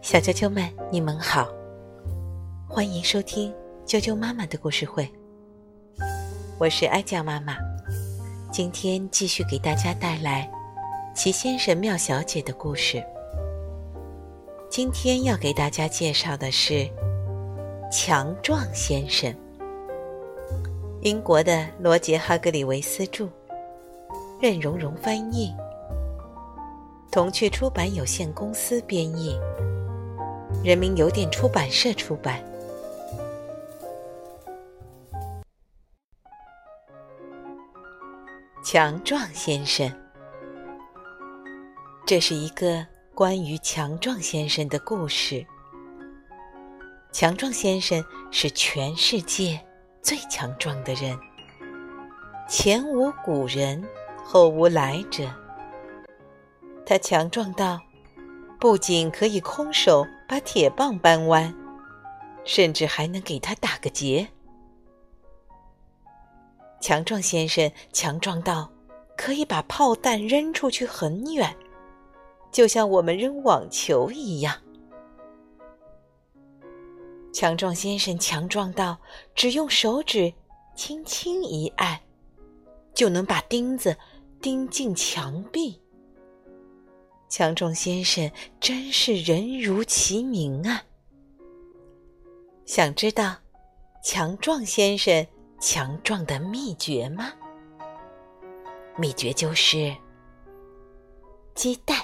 小啾啾们，你们好，欢迎收听啾啾妈妈的故事会。我是哀酱妈妈，今天继续给大家带来齐先生、妙小姐的故事。今天要给大家介绍的是强壮先生，英国的罗杰·哈格里维斯著，任蓉蓉翻译。童趣出版有限公司编译，人民邮电出版社出版。强壮先生，这是一个关于强壮先生的故事。强壮先生是全世界最强壮的人，前无古人，后无来者。他强壮到，不仅可以空手把铁棒扳弯，甚至还能给他打个结。强壮先生强壮到，可以把炮弹扔出去很远，就像我们扔网球一样。强壮先生强壮到，只用手指轻轻一按，就能把钉子钉进墙壁。强壮先生真是人如其名啊！想知道强壮先生强壮的秘诀吗？秘诀就是鸡蛋。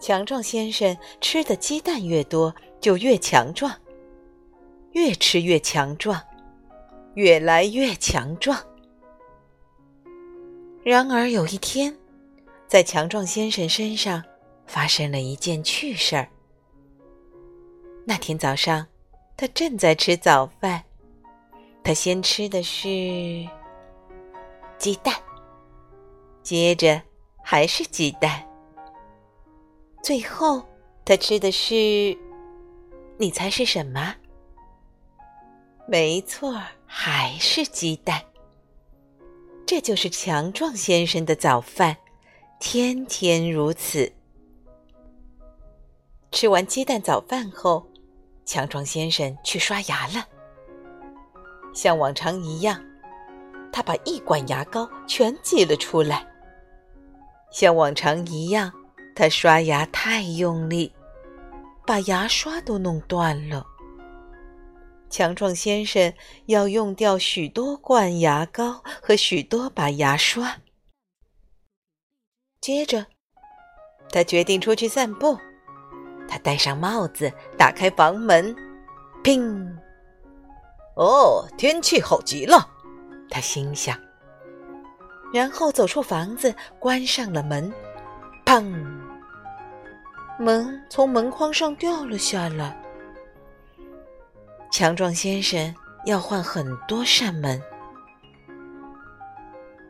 强壮先生吃的鸡蛋越多，就越强壮，越吃越强壮，越来越强壮。然而有一天。在强壮先生身上发生了一件趣事儿。那天早上，他正在吃早饭，他先吃的是鸡蛋，接着还是鸡蛋，最后他吃的是，你猜是什么？没错，还是鸡蛋。这就是强壮先生的早饭。天天如此。吃完鸡蛋早饭后，强壮先生去刷牙了。像往常一样，他把一管牙膏全挤了出来。像往常一样，他刷牙太用力，把牙刷都弄断了。强壮先生要用掉许多罐牙膏和许多把牙刷。接着，他决定出去散步。他戴上帽子，打开房门，砰！哦，天气好极了，他心想。然后走出房子，关上了门，砰！门从门框上掉了下来。强壮先生要换很多扇门，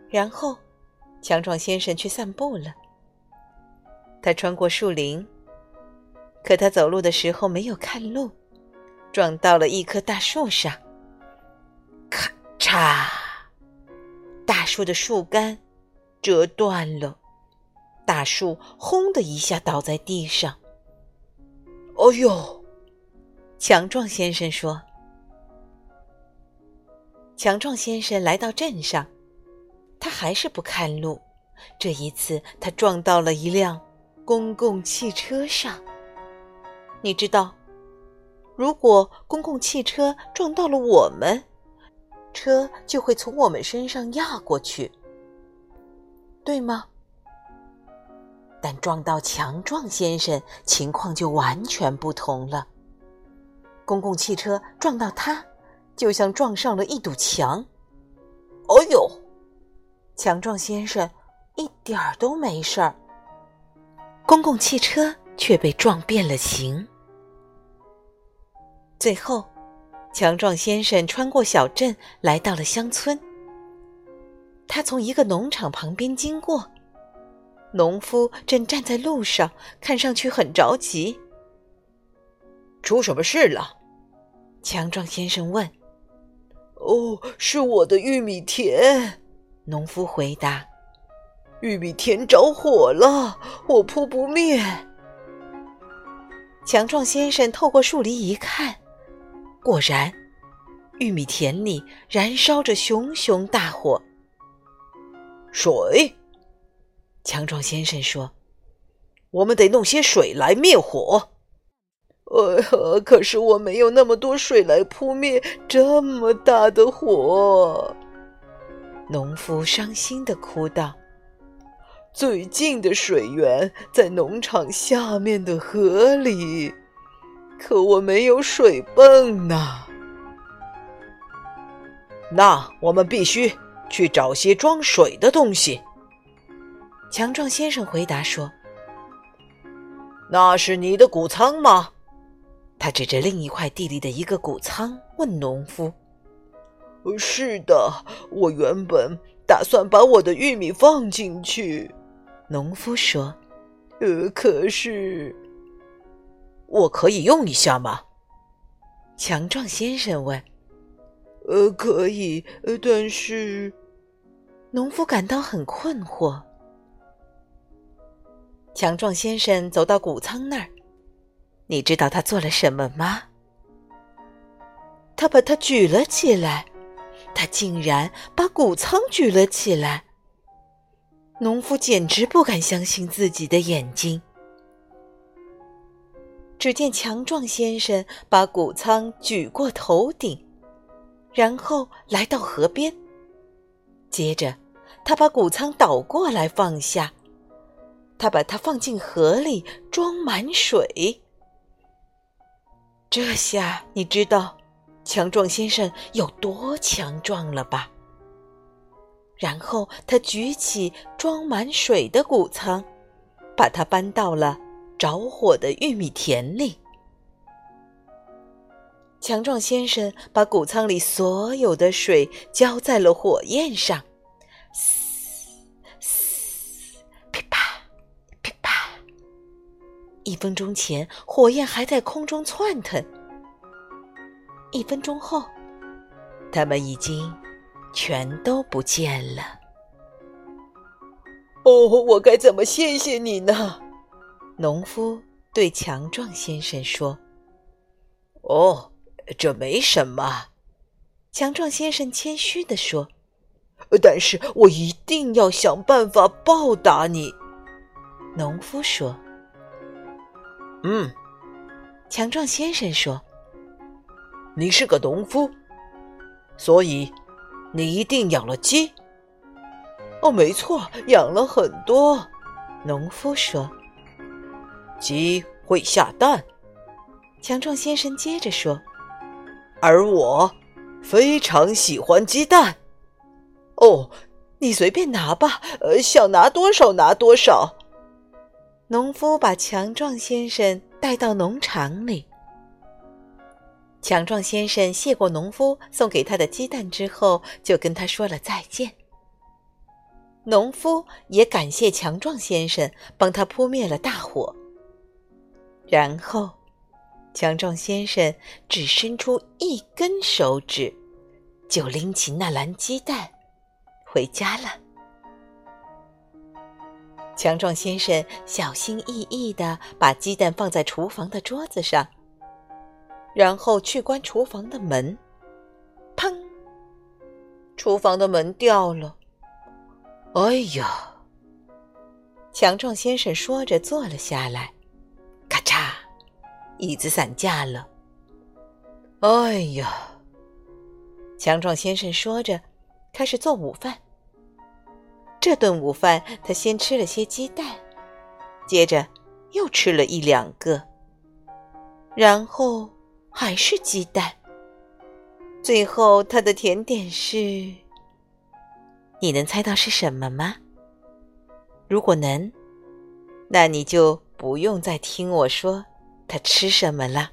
然后。强壮先生去散步了。他穿过树林，可他走路的时候没有看路，撞到了一棵大树上。咔嚓！大树的树干折断了，大树轰的一下倒在地上。哦呦！强壮先生说。强壮先生来到镇上。他还是不看路，这一次他撞到了一辆公共汽车上。你知道，如果公共汽车撞到了我们，车就会从我们身上压过去，对吗？但撞到强壮先生，情况就完全不同了。公共汽车撞到他，就像撞上了一堵墙。哦呦！强壮先生一点儿都没事儿，公共汽车却被撞变了形。最后，强壮先生穿过小镇，来到了乡村。他从一个农场旁边经过，农夫正站在路上，看上去很着急。出什么事了？强壮先生问。“哦，是我的玉米田。”农夫回答：“玉米田着火了，我扑不灭。强壮先生透过树篱一看，果然，玉米田里燃烧着熊熊大火。水，强壮先生说：“我们得弄些水来灭火。”呃，可是我没有那么多水来扑灭这么大的火。农夫伤心的哭道：“最近的水源在农场下面的河里，可我没有水泵呢。那我们必须去找些装水的东西。”强壮先生回答说：“那是你的谷仓吗？”他指着另一块地里的一个谷仓，问农夫。是的，我原本打算把我的玉米放进去。农夫说：“呃，可是我可以用一下吗？”强壮先生问。“呃，可以，但是……”农夫感到很困惑。强壮先生走到谷仓那儿，你知道他做了什么吗？他把它举了起来。他竟然把谷仓举了起来，农夫简直不敢相信自己的眼睛。只见强壮先生把谷仓举过头顶，然后来到河边，接着他把谷仓倒过来放下，他把它放进河里，装满水。这下你知道。强壮先生有多强壮了吧？然后他举起装满水的谷仓，把它搬到了着火的玉米田里。强壮先生把谷仓里所有的水浇在了火焰上，噼啪噼啪。一分钟前，火焰还在空中窜腾。一分钟后，他们已经全都不见了。哦，我该怎么谢谢你呢？农夫对强壮先生说：“哦，这没什么。”强壮先生谦虚地说：“但是我一定要想办法报答你。”农夫说：“嗯。”强壮先生说。你是个农夫，所以你一定养了鸡。哦，没错，养了很多。农夫说：“鸡会下蛋。”强壮先生接着说：“而我非常喜欢鸡蛋。”哦，你随便拿吧，呃，想拿多少拿多少。农夫把强壮先生带到农场里。强壮先生谢过农夫送给他的鸡蛋之后，就跟他说了再见。农夫也感谢强壮先生帮他扑灭了大火。然后，强壮先生只伸出一根手指，就拎起那篮鸡蛋回家了。强壮先生小心翼翼地把鸡蛋放在厨房的桌子上。然后去关厨房的门，砰！厨房的门掉了。哎呀！强壮先生说着坐了下来，咔嚓，椅子散架了。哎呀！强壮先生说着，开始做午饭。这顿午饭，他先吃了些鸡蛋，接着又吃了一两个，然后。还是鸡蛋。最后，他的甜点是……你能猜到是什么吗？如果能，那你就不用再听我说他吃什么了。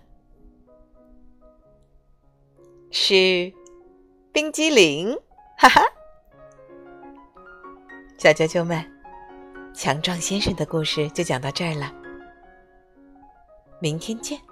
是冰激凌，哈哈！小啾啾们，强壮先生的故事就讲到这儿了。明天见。